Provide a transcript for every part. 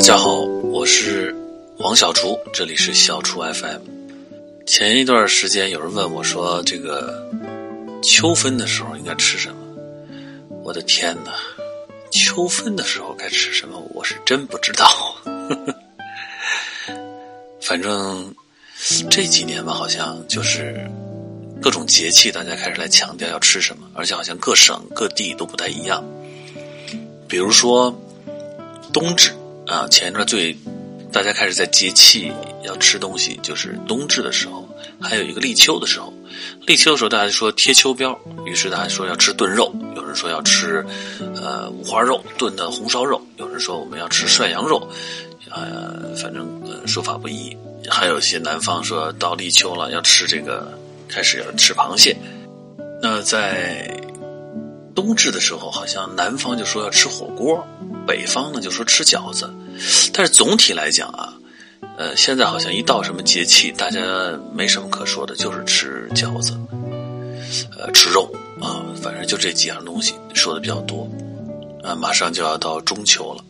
大家好，我是黄小厨，这里是小厨 FM。前一段时间有人问我说：“这个秋分的时候应该吃什么？”我的天哪，秋分的时候该吃什么？我是真不知道。反正这几年吧，好像就是各种节气，大家开始来强调要吃什么，而且好像各省各地都不太一样。比如说冬至啊，前一段最大家开始在节气要吃东西，就是冬至的时候，还有一个立秋的时候。立秋的时候，大家说贴秋膘，于是大家说要吃炖肉，有人说要吃呃五花肉炖的红烧肉，有人说我们要吃涮羊肉，呃，反正说法不一。还有些南方说到立秋了要吃这个，开始要吃螃蟹。那在冬至的时候，好像南方就说要吃火锅，北方呢就说吃饺子。但是总体来讲啊，呃，现在好像一到什么节气，大家没什么可说的，就是吃饺子，呃，吃肉啊，反正就这几样东西说的比较多。啊，马上就要到中秋了，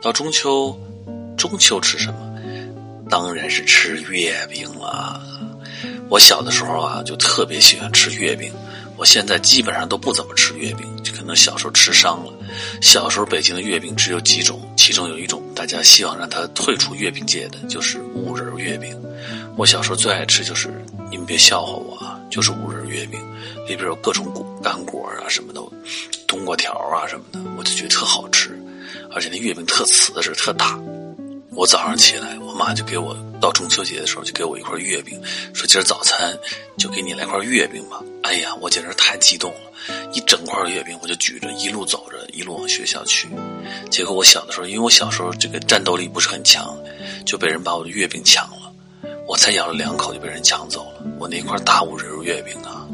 到中秋，中秋吃什么？当然是吃月饼了。我小的时候啊，就特别喜欢吃月饼。我现在基本上都不怎么吃月饼，可能小时候吃伤了。小时候北京的月饼只有几种，其中有一种大家希望让它退出月饼界的，就是五仁月饼。我小时候最爱吃就是，你们别笑话我啊，就是五仁月饼，里边有各种果干果啊什么的，冬瓜条啊什么的，我就觉得特好吃，而且那月饼特瓷实，特大。我早上起来，我妈就给我到中秋节的时候就给我一块月饼，说今儿早餐就给你来块月饼吧。哎呀，我简直太激动了，一整块月饼我就举着一路走着一路往学校去。结果我小的时候，因为我小时候这个战斗力不是很强，就被人把我的月饼抢了。我才咬了两口就被人抢走了，我那块大五仁月饼啊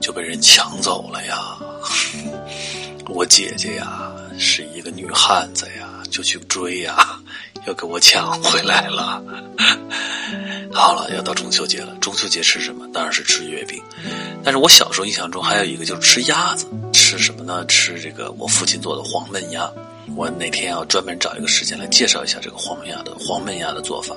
就被人抢走了呀。我姐姐呀是一个女汉子呀，就去追呀。又给我抢回来了。好了，要到中秋节了。中秋节吃什么？当然是吃月饼。但是我小时候印象中还有一个就是吃鸭子。吃什么呢？吃这个我父亲做的黄焖鸭。我哪天要专门找一个时间来介绍一下这个黄焖鸭的黄焖鸭的做法。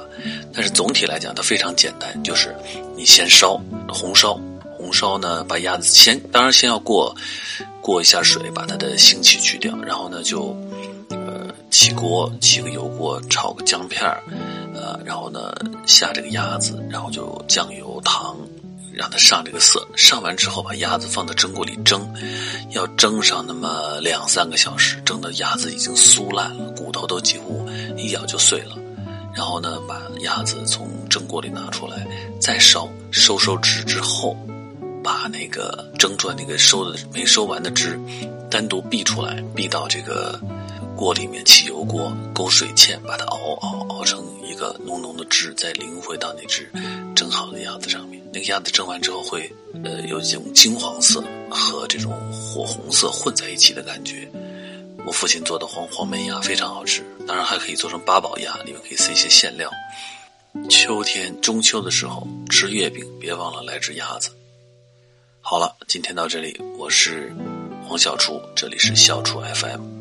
但是总体来讲，它非常简单，就是你先烧红烧，红烧呢把鸭子先，当然先要过过一下水，把它的腥气去掉，然后呢就。起锅，起个油锅，炒个姜片儿，呃，然后呢下这个鸭子，然后就酱油、糖，让它上这个色。上完之后，把鸭子放到蒸锅里蒸，要蒸上那么两三个小时，蒸的鸭子已经酥烂了，骨头都几乎一咬就碎了。然后呢，把鸭子从蒸锅里拿出来，再烧，收收汁之后，把那个蒸出来那个收的没收完的汁单独避出来，避到这个。锅里面起油锅，勾水芡，把它熬熬熬成一个浓浓的汁，再淋回到那只蒸好的鸭子上面。那个鸭子蒸完之后会，呃，有这种金黄色和这种火红色混在一起的感觉。我父亲做的黄黄焖鸭非常好吃，当然还可以做成八宝鸭，里面可以塞一些馅料。秋天中秋的时候吃月饼，别忘了来只鸭子。好了，今天到这里，我是黄小厨，这里是小厨 FM。